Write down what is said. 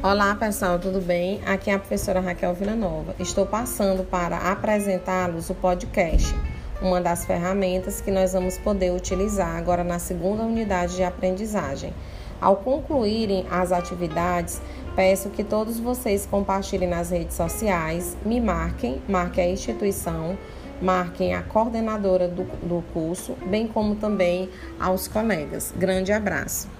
Olá pessoal, tudo bem? Aqui é a professora Raquel Villanova. Estou passando para apresentá-los o podcast, uma das ferramentas que nós vamos poder utilizar agora na segunda unidade de aprendizagem. Ao concluírem as atividades, peço que todos vocês compartilhem nas redes sociais, me marquem, marquem a instituição, marquem a coordenadora do, do curso, bem como também aos colegas. Grande abraço!